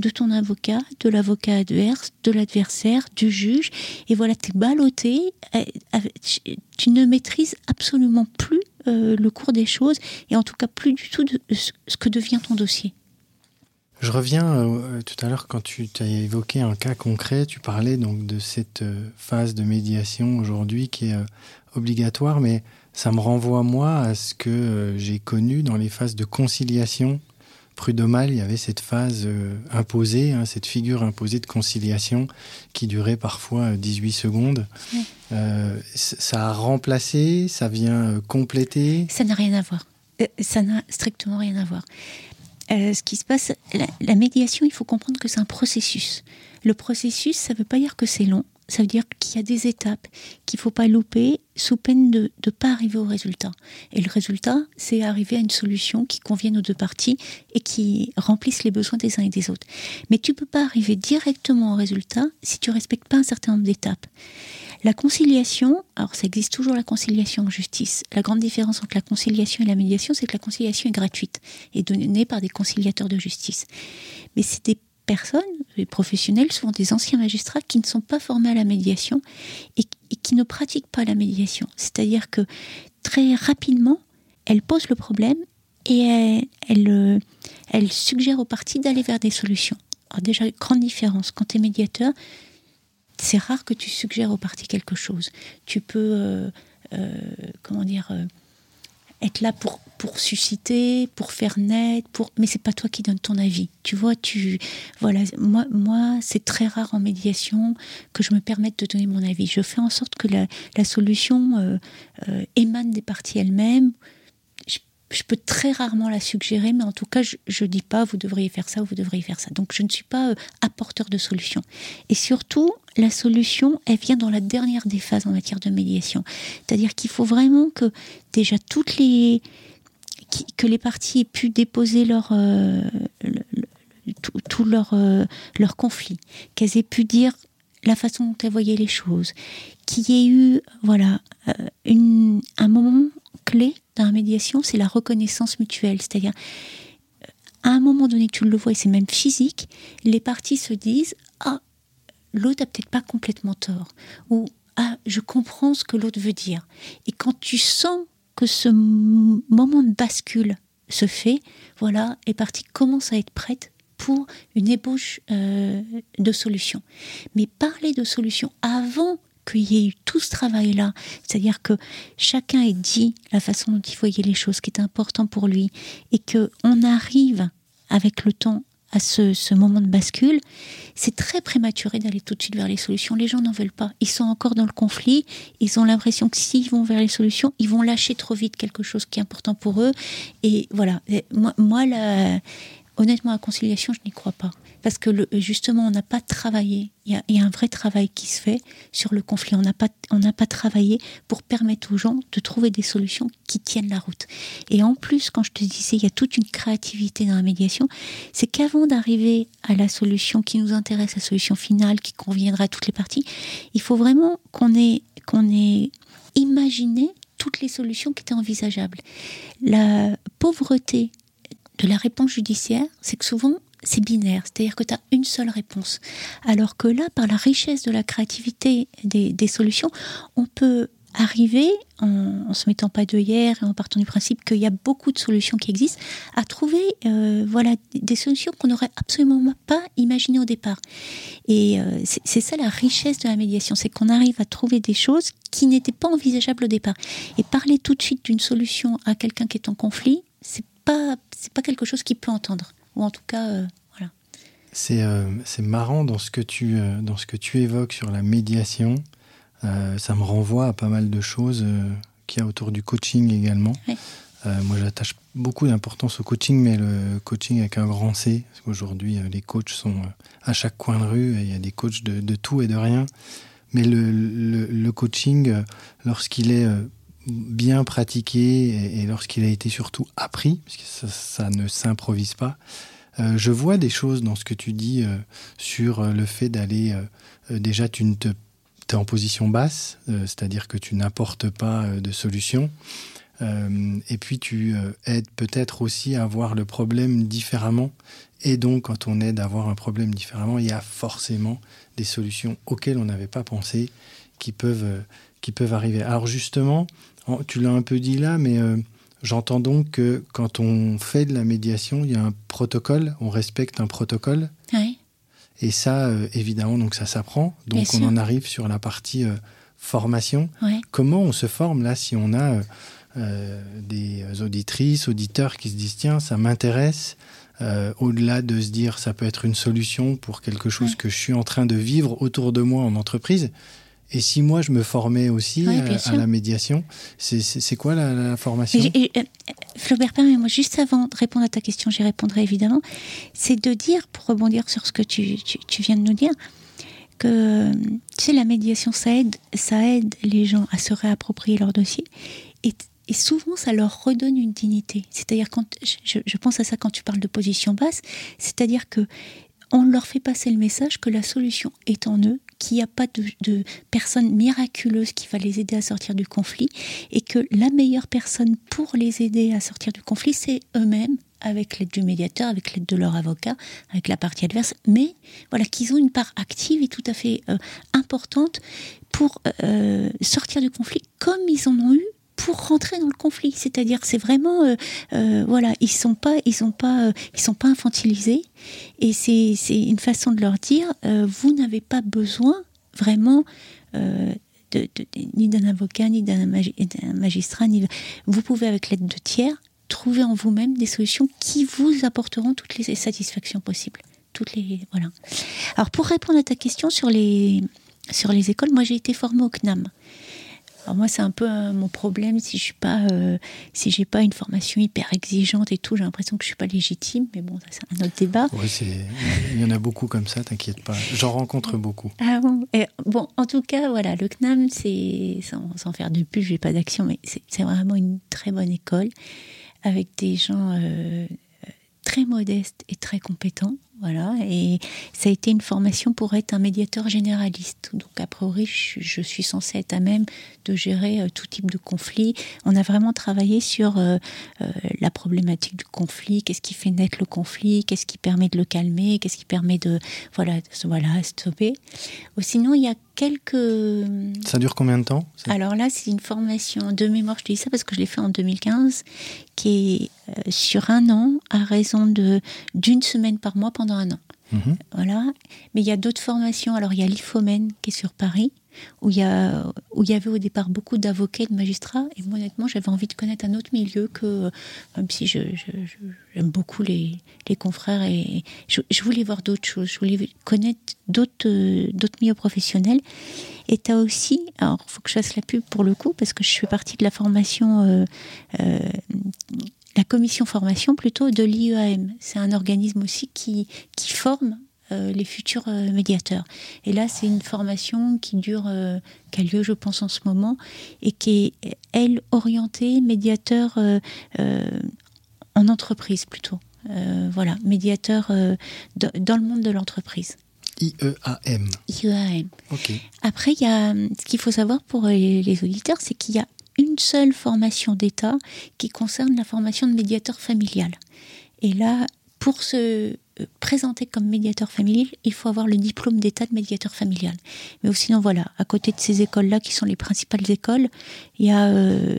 [SPEAKER 2] de ton avocat, de l'avocat adverse, de l'adversaire, du juge. Et voilà, tu es ballotté, euh, tu ne maîtrises absolument plus euh, le cours des choses et en tout cas plus du tout de ce que devient ton dossier.
[SPEAKER 1] Je reviens tout à l'heure quand tu as évoqué un cas concret, tu parlais donc de cette phase de médiation aujourd'hui qui est obligatoire, mais ça me renvoie moi à ce que j'ai connu dans les phases de conciliation prud'homal, il y avait cette phase euh, imposée, hein, cette figure imposée de conciliation qui durait parfois 18 euh, secondes. Euh, ça a remplacé, ça vient compléter?
[SPEAKER 2] Ça n'a rien à voir. ça n'a strictement rien à voir. ce qui se passe, la médiation, il faut comprendre que c'est un processus. Le processus, ça ne veut pas dire que c'est long, ça veut dire qu'il y a des étapes qu'il ne faut pas louper sous peine de ne pas arriver au résultat. Et le résultat, c'est arriver à une solution qui convienne aux deux parties et qui remplisse les besoins des uns et des autres. Mais tu ne peux pas arriver directement au résultat si tu ne respectes pas un certain nombre d'étapes. La conciliation, alors ça existe toujours la conciliation en justice. La grande différence entre la conciliation et la médiation, c'est que la conciliation est gratuite et donnée par des conciliateurs de justice. Mais c'est des personnes, des professionnels, souvent des anciens magistrats, qui ne sont pas formés à la médiation et, qui ne pratiquent pas la médiation. C'est-à-dire que très rapidement, elles posent le problème et elles, euh, elles, suggèrent aux parties d'aller vers des solutions. Alors déjà, grande différence, quand tu es médiateur, c'est rare que tu suggères aux parties quelque chose. Tu peux, euh, euh, comment dire, être là pour, pour susciter, pour faire naître, pour... mais c'est pas toi qui donne ton avis. Tu vois, tu voilà, moi, moi c'est très rare en médiation que je me permette de donner mon avis. Je fais en sorte que la, solution euh, euh, émane des parties elles-mêmes je peux très rarement la suggérer, mais en tout cas, je ne dis pas vous devriez faire ça ou vous devriez faire ça. Donc, je ne suis pas euh, apporteur de solution. Et surtout, la solution, elle vient dans la dernière des phases en matière de médiation. C'est-à-dire qu'il faut vraiment que déjà toutes les que les parties aient pu déposer leur euh, tout, leur euh, leur conflit, qu'elles aient pu dire la façon dont elles voyaient les choses, qu'il y ait eu voilà une, un moment clé dans la médiation, c'est la reconnaissance mutuelle. C'est-à-dire, à un moment donné, tu le vois, et c'est même physique, les parties se disent Ah, l'autre a peut-être pas complètement tort. Ou Ah, je comprends ce que l'autre veut dire. Et quand tu sens que ce moment de bascule se fait, voilà, les parties commencent à être prêtes pour une ébauche euh, de solution. Mais parler de solution avant qu'il y ait eu tout ce travail-là, c'est-à-dire que chacun ait dit la façon dont il voyait les choses, qui est important pour lui, et que on arrive avec le temps à ce, moment de bascule, c'est très prématuré d'aller tout de suite vers les solutions. Les gens n'en veulent pas. Ils sont encore dans le conflit. Ils ont l'impression que s'ils vont vers les solutions, ils vont lâcher trop vite quelque chose qui est important pour eux. Et voilà. moi, moi honnêtement, la conciliation, je n'y crois pas parce que justement, on n'a pas travaillé. Il y, a, un vrai travail qui se fait sur le conflit. On n'a pas, pas travaillé pour permettre aux gens de trouver des solutions qui tiennent la route. Et en plus, quand je te disais, il y a toute une créativité dans la médiation, c'est qu'avant d'arriver à la solution qui nous intéresse, la solution finale qui conviendra à toutes les parties, il faut vraiment qu'on ait, qu'on ait imaginé toutes les solutions qui étaient envisageables. La pauvreté de la réponse judiciaire, c'est que souvent c'est binaire, c'est-à-dire que tu as une seule réponse. Alors que là, par la richesse de la créativité des, solutions, on peut arriver, en, se mettant pas d'œillère et en partant du principe qu'il y a beaucoup de solutions qui existent, à trouver euh, voilà, des solutions qu'on n'aurait absolument pas imaginées au départ. Et euh, c'est ça la richesse de la médiation, c'est qu'on arrive à trouver des choses qui n'étaient pas envisageables au départ. Et parler tout de suite d'une solution à quelqu'un qui est en conflit, c'est pas, pas quelque chose qu'il peut entendre ou en tout cas, euh, voilà.
[SPEAKER 1] Euh, c'est marrant dans ce, que tu, euh, dans ce que tu évoques sur la médiation. ça me renvoie à pas mal de choses qu'il y a autour du coaching également. moi, j'attache beaucoup d'importance au coaching, mais le coaching avec un grand C, parce qu'aujourd'hui, les coachs sont à chaque coin de rue, et il y a des coachs de, de tout et de rien. Mais le, le, coaching, lorsqu'il est bien pratiqué et, lorsqu'il a été surtout appris, parce que ça, ne s'improvise pas, euh, je vois des choses dans ce que tu dis euh, sur euh, le fait d'aller. déjà, tu ne te, es en position basse, c'est-à-dire que tu n'apportes pas de solution. et puis, tu aides peut-être aussi à voir le problème différemment. Et donc, quand on aide à voir un problème différemment, il y a forcément des solutions auxquelles on n'avait pas pensé qui peuvent, qui peuvent arriver. Alors, justement, tu l'as un peu dit là, mais J'entends donc que quand on fait de la médiation, il y a un protocole, on respecte un protocole. Et ça, euh, évidemment, donc ça s'apprend. Donc
[SPEAKER 2] Bien
[SPEAKER 1] on
[SPEAKER 2] sûr.
[SPEAKER 1] en arrive sur la partie euh, formation. Comment on se forme là si on a euh, euh, des auditrices, auditeurs qui se disent tiens, ça m'intéresse. euh, Au-delà de se dire ça peut être une solution pour quelque chose que je suis en train de vivre autour de moi en entreprise. Et si moi je me formais aussi
[SPEAKER 2] Ouais,
[SPEAKER 1] euh, à, la médiation, c'est- quoi la, la formation?
[SPEAKER 2] Et- et, euh, Flaubert, permets-moi juste avant de répondre à ta question, j'y répondrai évidemment, c'est de dire, pour rebondir sur ce que tu, tu- tu viens de nous dire, que tu sais, la médiation, ça aide, ça aide les gens à se réapproprier leur dossier et, et souvent ça leur redonne une dignité. C'est-à-dire, quand je, je pense à ça quand tu parles de position basse, c'est-à-dire que on leur fait passer le message que la solution est en eux, qu'il n'y a pas de, personne miraculeuse qui va les aider à sortir du conflit et que la meilleure personne pour les aider à sortir du conflit, c'est eux-mêmes, avec l'aide du médiateur, avec l'aide de leur avocat, avec la partie adverse, mais voilà qu'ils ont une part active et tout à fait euh, importante pour euh, sortir du conflit comme ils en ont eu pour rentrer dans le conflit. C'est-à-dire, c'est vraiment, euh, euh, voilà, ils sont pas, ils sont pas, euh, ils sont pas infantilisés, et c'est une façon de leur dire, vous n'avez pas besoin vraiment. de- ni d'un avocat, ni d'un magi- d'un magistrat, ni vous pouvez avec l'aide de tiers trouver en vous-même des solutions qui vous apporteront toutes les satisfactions possibles. Toutes les voilà. Alors pour répondre à ta question sur les sur les écoles, moi j'ai été formée au CNAM. Alors moi c'est un peu euh, mon problème si je suis pas euh, si j'ai pas une formation hyper exigeante et tout, j'ai l'impression que je suis pas légitime, mais bon ça c'est un autre débat.
[SPEAKER 1] Il y en a beaucoup comme ça, t'inquiète pas. J'en rencontre beaucoup.
[SPEAKER 2] Ah bon, Et bon, en tout cas, voilà, le CNAM, c'est, sans, sans faire de pub, j'ai pas d'action, mais c'est c'est vraiment une très bonne école, avec des gens euh, très modestes et très compétents, voilà, et ça a été une formation pour être un médiateur généraliste. Donc, a priori, je, suis censée être à même de gérer euh, tout type de conflit. On a vraiment travaillé sur euh, euh, la problématique du conflit, qu'est-ce qui fait naître le conflit, qu'est-ce qui permet de le calmer, qu'est-ce qui permet de, voilà, voilà, stopper. Sinon, il y a quelques...
[SPEAKER 1] Ça dure combien de temps
[SPEAKER 2] Alors là, c'est une formation de mémoire, je te dis ça parce que je l'ai fait en 2015, qui est euh, sur un an, à raison de d'une semaine par mois pendant un an.
[SPEAKER 1] Mhm.
[SPEAKER 2] Voilà. Mais il y a d'autres formations. Alors, il y a l'IFOMEN qui est sur Paris, où il y, avait au départ beaucoup d'avocats et de magistrats. Et moi, honnêtement, j'avais envie de connaître un autre milieu que, même si j'aime beaucoup les, confrères, et je, voulais voir d'autres choses. Je voulais connaître d'autres, milieux professionnels. Et tu as aussi, alors, il faut que je fasse la pub pour le coup, parce que je fais partie de la formation. euh, euh, la commission formation plutôt de l'IEAM. C'est un organisme aussi qui, forme les futurs euh, médiateurs. Et là, c'est une formation qui dure, euh, qui a lieu, je pense, en ce moment, et qui est, elle, orientée médiateur euh, euh, en entreprise plutôt. Euh, voilà, médiateur euh, dans le monde de l'entreprise.
[SPEAKER 1] IEAM.
[SPEAKER 2] IEAM.
[SPEAKER 1] Ok.
[SPEAKER 2] Après, il y a ce qu'il faut savoir pour les, les auditeurs, c'est qu'il y a une seule formation d'État qui concerne la formation de médiateur familial. Et là, pour se euh, présenter comme médiateur familial, il faut avoir le diplôme d'État de médiateur familial. Mais sinon, voilà, à côté de ces écoles-là, qui sont les principales écoles, il y a euh,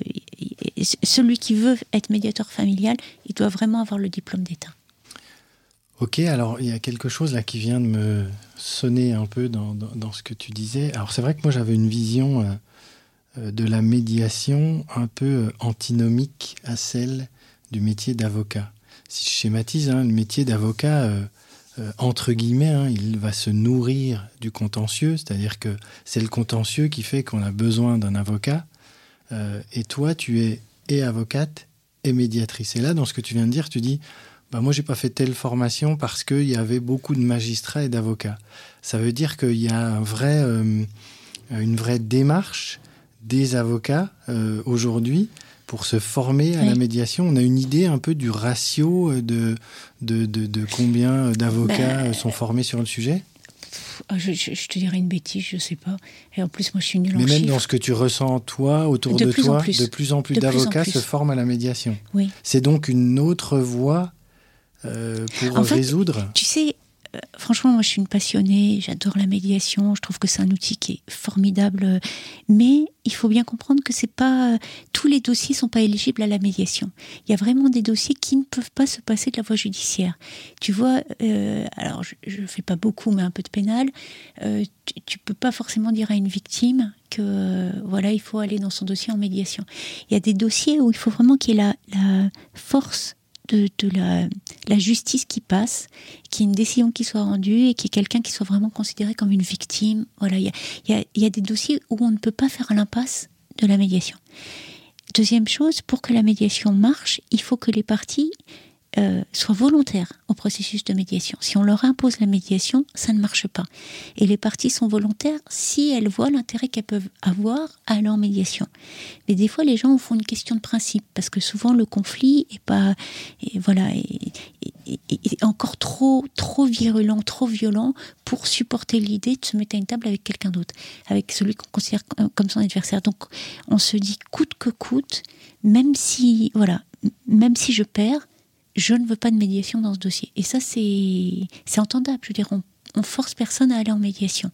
[SPEAKER 2] celui qui veut être médiateur familial, il doit vraiment avoir le diplôme d'État.
[SPEAKER 1] Ok, alors il y a quelque chose là qui vient de me sonner un peu dans, ce que tu disais. Alors c'est vrai que moi j'avais une vision euh, de la médiation un peu antinomique à celle du métier d'avocat. Si je schématise, hein, le métier d'avocat, euh, euh, entre guillemets, hein, il va se nourrir du contentieux, c'est-à-dire que c'est le contentieux qui fait qu'on a besoin d'un avocat. Euh, et toi, tu es et avocate et médiatrice. Et là, dans ce que tu viens de dire, tu dis, bah moi, j'ai pas fait telle formation parce qu'il y avait beaucoup de magistrats et d'avocats. Ça veut dire qu'il y a une vraie démarche des avocats aujourd'hui pour se former à
[SPEAKER 2] Oui.
[SPEAKER 1] la médiation. On a une idée un peu du ratio euh, de, de, de, de combien d'avocats
[SPEAKER 2] Bah,
[SPEAKER 1] euh, sont formés sur le sujet?
[SPEAKER 2] Ah, je, je- je te dirais une bêtise, je sais pas. Et en plus, moi, je suis nulle en
[SPEAKER 1] Mais même
[SPEAKER 2] chiffres.
[SPEAKER 1] dans ce que tu ressens, toi, autour
[SPEAKER 2] De
[SPEAKER 1] toi,
[SPEAKER 2] plus.
[SPEAKER 1] de plus en plus d'avocats se forment à la médiation.
[SPEAKER 2] Oui.
[SPEAKER 1] C'est donc une autre voie euh, pour
[SPEAKER 2] En fait,
[SPEAKER 1] résoudre?
[SPEAKER 2] Tu sais, franchement, moi, je suis une passionnée, j'adore la médiation, je trouve que c'est un outil qui est formidable, mais il faut bien comprendre que c'est pas tous les dossiers sont pas éligibles à la médiation. Il y a vraiment des dossiers qui ne peuvent pas se passer de la voie judiciaire. Tu vois, euh, alors je, ne fais pas beaucoup, mais un peu de pénal. Euh, tu, ne peux pas forcément dire à une victime que voilà, il faut aller dans son dossier en médiation. Il y a des dossiers où il faut vraiment qu'il y ait la force de, la, justice qui passe, qu'il y ait une décision qui soit rendue et qu'il y ait quelqu'un qui soit vraiment considéré comme une victime. Voilà, il y a, des dossiers où on ne peut pas faire l'impasse de la médiation. Deuxième chose, pour que la médiation marche, il faut que les parties euh, soient volontaires au processus de médiation. Si on leur impose la médiation, ça ne marche pas. Et les parties sont volontaires si elles voient l'intérêt qu'elles peuvent avoir à aller en médiation. Mais des fois, les gens font une question de principe parce que souvent le conflit est pas, voilà, est, encore trop, trop virulent, trop violent pour supporter l'idée de se mettre à une table avec quelqu'un d'autre, avec celui qu'on considère comme son adversaire. Donc, on se dit coûte que coûte, même si, voilà, même si je perds je ne veux pas de médiation dans ce dossier. Et ça, c'est entendable. Je veux dire, on, on, force personne à aller en médiation.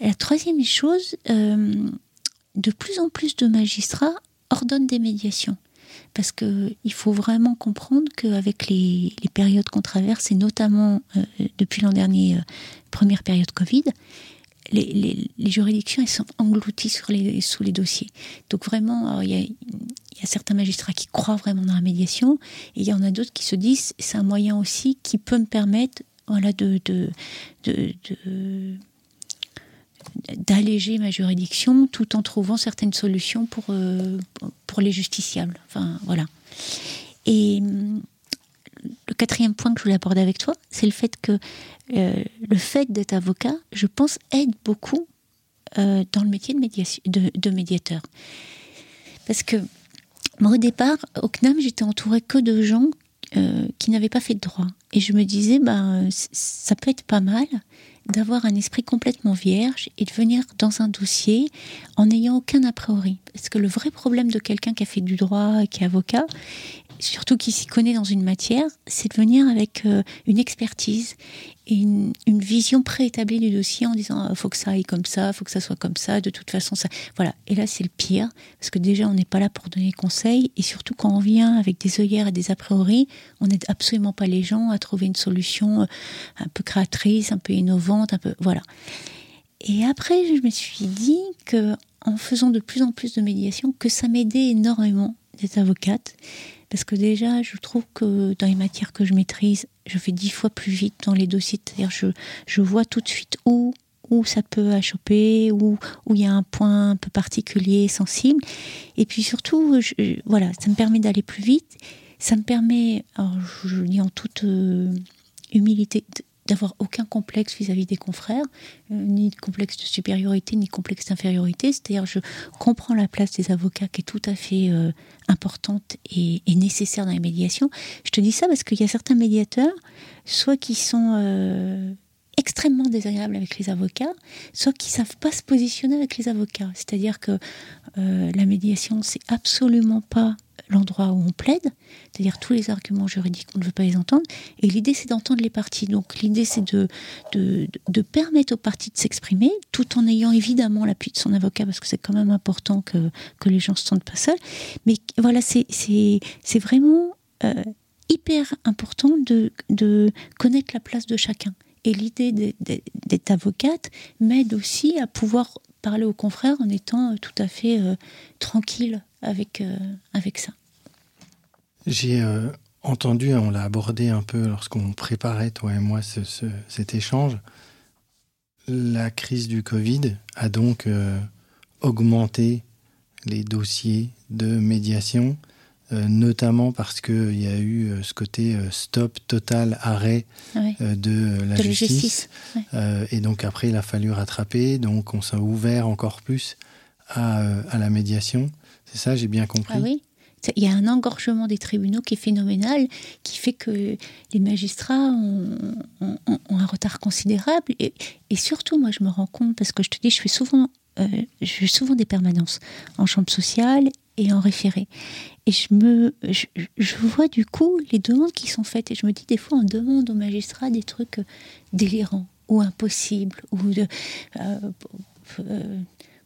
[SPEAKER 2] La troisième chose, euh, de plus en plus de magistrats ordonnent des médiations. Parce qu'il faut vraiment comprendre qu'avec les, les, périodes qu'on traverse, et notamment euh, depuis l'an dernier, euh, première période Covid, les, les, juridictions elles sont englouties sous les dossiers. Donc vraiment, il y y a certains magistrats qui croient vraiment dans la médiation, et il y en a d'autres qui se disent c'est un moyen aussi qui peut me permettre voilà, de, de, d'alléger ma juridiction tout en trouvant certaines solutions pour, euh, pour les justiciables. Enfin, voilà. Et hum, le quatrième point que je voulais aborder avec toi, c'est le fait que euh, le fait d'être avocat, je pense, aide beaucoup euh, dans le métier de, médiateur. Parce que au départ, au CNAM, j'étais entourée que de gens euh, qui n'avaient pas fait de droit. Et je me disais, ben, ça peut être pas mal d'avoir un esprit complètement vierge et de venir dans un dossier en n'ayant aucun a priori. Parce que le vrai problème de quelqu'un qui a fait du droit, qui est avocat, surtout qui s'y connaît dans une matière, c'est de venir avec euh, une expertise et une, vision préétablie du dossier en disant il faut que ça aille comme ça, faut que ça soit comme ça, de toute façon ça. Voilà. Et là c'est le pire parce que déjà on n'est pas là pour donner conseils et surtout quand on vient avec des œillères et des a priori, on n'aide absolument pas les gens à trouver une solution euh, un peu créatrice, un peu innovante, un peu voilà. Et après je me suis dit que en faisant de plus en plus de médiation, que ça m'aidait énormément d'être avocate parce que déjà, je trouve que dans les matières que je maîtrise, je fais dix fois plus vite dans les dossiers. C'est-à-dire, je, je vois tout de suite où, où ça peut achoper, où, où il y a un point un peu particulier, sensible. Et puis surtout, voilà, ça me permet d'aller plus vite. Ça me permet, je, le dis en toute euh, humilité, d'avoir aucun complexe vis-à-vis des confrères, euh, ni complexe de supériorité, ni complexe d'infériorité. C'est-à-dire, je comprends la place des avocats qui est tout à fait euh, importante et, nécessaire dans les médiations. Je te dis ça parce qu'il y a certains médiateurs, soit qui sont euh, extrêmement désagréables avec les avocats, soit qui savent pas se positionner avec les avocats. C'est-à-dire que la médiation, c'est absolument pas l'endroit où on plaide, c'est-à-dire tous les arguments juridiques, on ne veut pas les entendre. Et l'idée, c'est d'entendre les parties. Donc l'idée, c'est de, de, permettre aux parties de s'exprimer, tout en ayant évidemment l'appui de son avocat, parce que c'est quand même important que, que les gens ne se sentent pas seuls. Mais voilà, c'est vraiment euh, hyper important de, de connaître la place de chacun. Et l'idée d'être avocate m'aide aussi à pouvoir parler aux confrères en étant tout à fait euh, tranquille avec, euh, avec ça.
[SPEAKER 1] J'ai euh, entendu, on l'a abordé un peu lorsqu'on préparait, toi et moi, ce, cet échange. La crise du Covid a donc euh, augmenté les dossiers de médiation, notamment parce qu'il y a eu ce côté stop total, arrêt de la justice. et donc après, il a fallu rattraper, donc on s'est ouvert encore plus à, à la médiation. C'est ça, j'ai bien compris.
[SPEAKER 2] Ah oui. Il y a un engorgement des tribunaux qui est phénoménal, qui fait que les magistrats ont, un retard considérable. Et, surtout, moi, je me rends compte, parce que je te dis, je fais souvent, euh, je fais souvent des permanences en chambre sociale et en référé. Et je me, je, vois du coup les demandes qui sont faites et je me dis des fois on demande aux magistrats des trucs délirants ou impossibles ou de, euh, euh,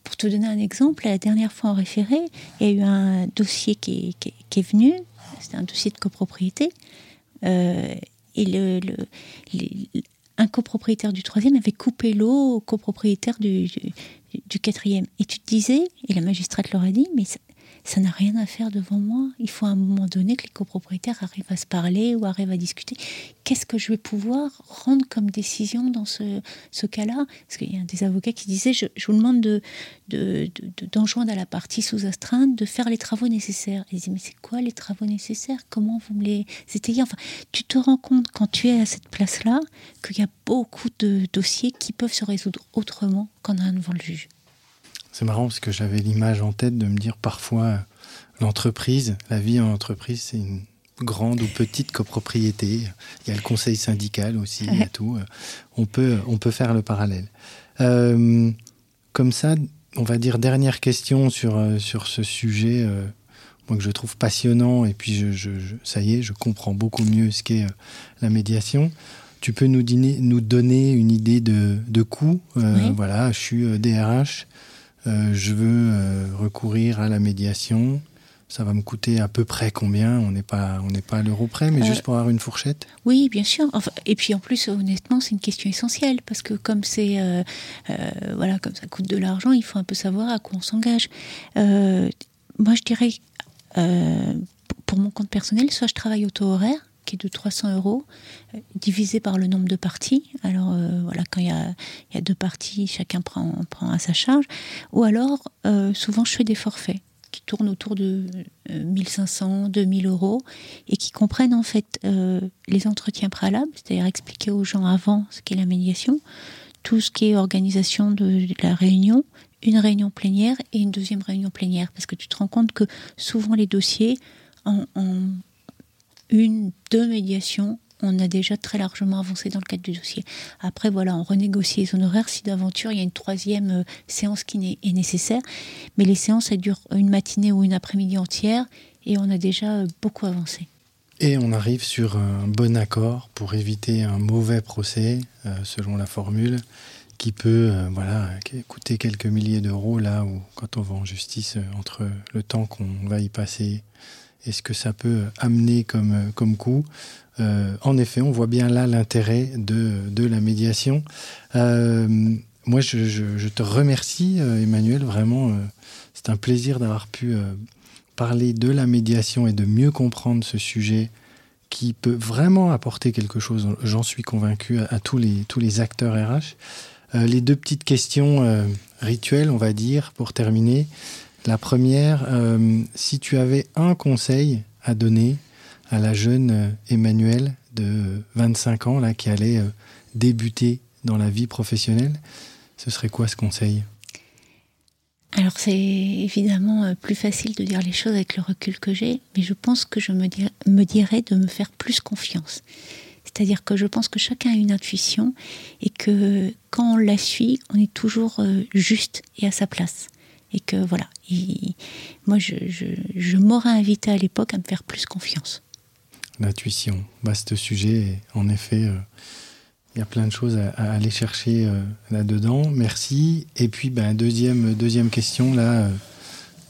[SPEAKER 2] pour te donner un exemple, la dernière fois en référé, il y a eu un dossier qui est, venu, c'était un dossier de copropriété, euh, et le, un copropriétaire du troisième avait coupé l'eau au copropriétaire du, du, quatrième. Et tu te disais, et la magistrate leur a dit, mais n'a rien à faire devant moi. Il faut à un moment donné que les copropriétaires arrivent à se parler ou arrivent à discuter. Qu'est-ce que je vais pouvoir rendre comme décision dans ce, ce cas-là? Parce qu'il y a des avocats qui disaient, je, vous demande de, d'enjoindre de, à la partie sous astreinte de faire les travaux nécessaires. ils disaient, mais c'est quoi les travaux nécessaires? Comment vous me les étayez Enfin, tu te rends compte quand tu es à cette place-là qu'il y a beaucoup de dossiers qui peuvent se résoudre autrement qu'en devant le juge.
[SPEAKER 1] C'est marrant parce que j'avais l'image en tête de me dire parfois l'entreprise, la vie en entreprise, c'est une grande ou petite copropriété. Il y a le conseil syndical aussi, il y a tout. On peut, on peut faire le parallèle. Euh, comme ça, on va dire dernière question sur, euh, sur ce sujet euh, moi, que je trouve passionnant et puis je, ça y est, je comprends beaucoup mieux ce qu'est la médiation. Tu peux nous, nous donner une idée de, de coût Voilà, je suis DRH, euh, je veux euh, recourir à la médiation. Ça va me coûter à peu près combien? On n'est pas, on n'est pas à l'euro près, mais euh, juste pour avoir une fourchette?
[SPEAKER 2] Oui, bien sûr. et puis en plus, honnêtement, c'est une question essentielle parce que comme c'est, voilà, comme ça coûte de l'argent, il faut un peu savoir à quoi on s'engage. moi, je dirais, pour mon compte personnel, soit je travaille au taux horaire, qui est de 300 euros, euh, divisé par le nombre de parties. Alors euh, voilà, quand il y, a, deux parties, chacun prend, prend à sa charge. Ou alors, euh, souvent, je fais des forfaits qui tournent autour de 1500, 2000 euros et qui comprennent en fait les entretiens préalables, c'est-à-dire expliquer aux gens avant ce qu'est la médiation, tout ce qui est organisation de, la réunion, une réunion plénière et une deuxième réunion plénière. Parce que tu te rends compte que souvent les dossiers, en, en une, deux médiations, on a déjà très largement avancé dans le cadre du dossier. Après, voilà, on renégocie les honoraires si d'aventure il y a une troisième euh, séance qui est nécessaire. Mais les séances, elles durent une matinée ou une après-midi entière et on a déjà euh, beaucoup avancé.
[SPEAKER 1] Et on arrive sur un bon accord pour éviter un mauvais procès, euh, selon la formule, qui peut voilà, coûter quelques milliers d'euros là où, quand on va en justice, entre le temps qu'on va y passer et ce que ça peut amener comme, comme coût. Euh, en effet, on voit bien là l'intérêt de, de, la médiation. Euh, moi, je, te remercie, euh, Emmanuel. Vraiment, c'est un plaisir d'avoir pu parler de la médiation et de mieux comprendre ce sujet qui peut vraiment apporter quelque chose, j'en suis convaincu, à, tous, les, tous les acteurs RH. les deux petites questions rituelles, on va dire, pour terminer. La première, euh, si tu avais un conseil à donner à la jeune euh, Emmanuelle de 25 ans là, qui allait euh, débuter dans la vie professionnelle, ce serait quoi ce conseil?
[SPEAKER 2] Alors c'est évidemment plus facile de dire les choses avec le recul que j'ai, mais je pense que je me, me dirais de me faire plus confiance. C'est-à-dire que je pense que chacun a une intuition et que quand on la suit, on est toujours juste et à sa place et que voilà, moi je, m'aurais invité à l'époque à me faire plus confiance.
[SPEAKER 1] L'intuition, vaste sujet, en effet, euh, il y a plein de choses à, aller chercher euh, là-dedans. Merci. Et puis, ben, deuxième, deuxième question, là, euh,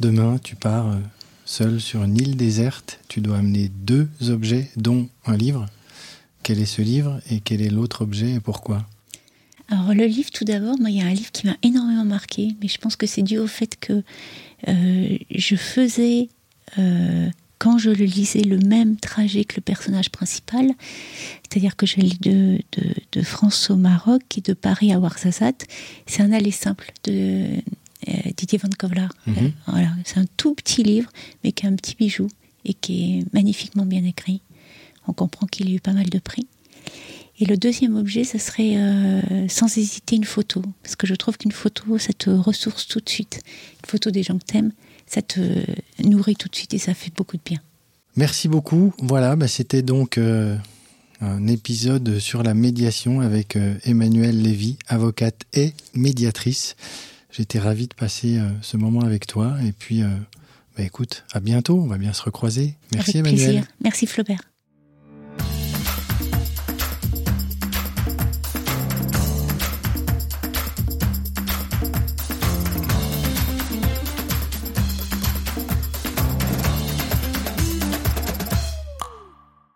[SPEAKER 1] demain, tu pars seul sur une île déserte, tu dois amener deux objets, dont un livre. Quel est ce livre et quel est l'autre objet et pourquoi?
[SPEAKER 2] Alors le livre, tout d'abord, moi, il y a un livre qui m'a énormément marqué, mais je pense que c'est dû au fait que euh, je faisais, euh, quand je le lisais, le même trajet que le personnage principal, c'est-à-dire que j'allais de, de, de, France au Maroc et de Paris à Ouarzazate. C'est un aller simple de euh, Didier Van Kovlar. Mhm. voilà, c'est un tout petit livre, mais qui est un petit bijou et qui est magnifiquement bien écrit. On comprend qu'il a eu pas mal de prix. Et le deuxième objet, ce serait euh, sans hésiter une photo. Parce que je trouve qu'une photo, ça te ressource tout de suite. Une photo des gens que t'aimes, ça te nourrit tout de suite et ça fait beaucoup de bien.
[SPEAKER 1] Merci beaucoup. Voilà, bah, c'était donc euh, un épisode sur la médiation avec euh, Emmanuelle Lévy, avocate et médiatrice. J'étais ravi de passer ce moment avec toi et puis bah, Bah écoute, à bientôt, on va bien se recroiser. Merci
[SPEAKER 2] Avec
[SPEAKER 1] Emmanuel.
[SPEAKER 2] plaisir. Merci Flaubert.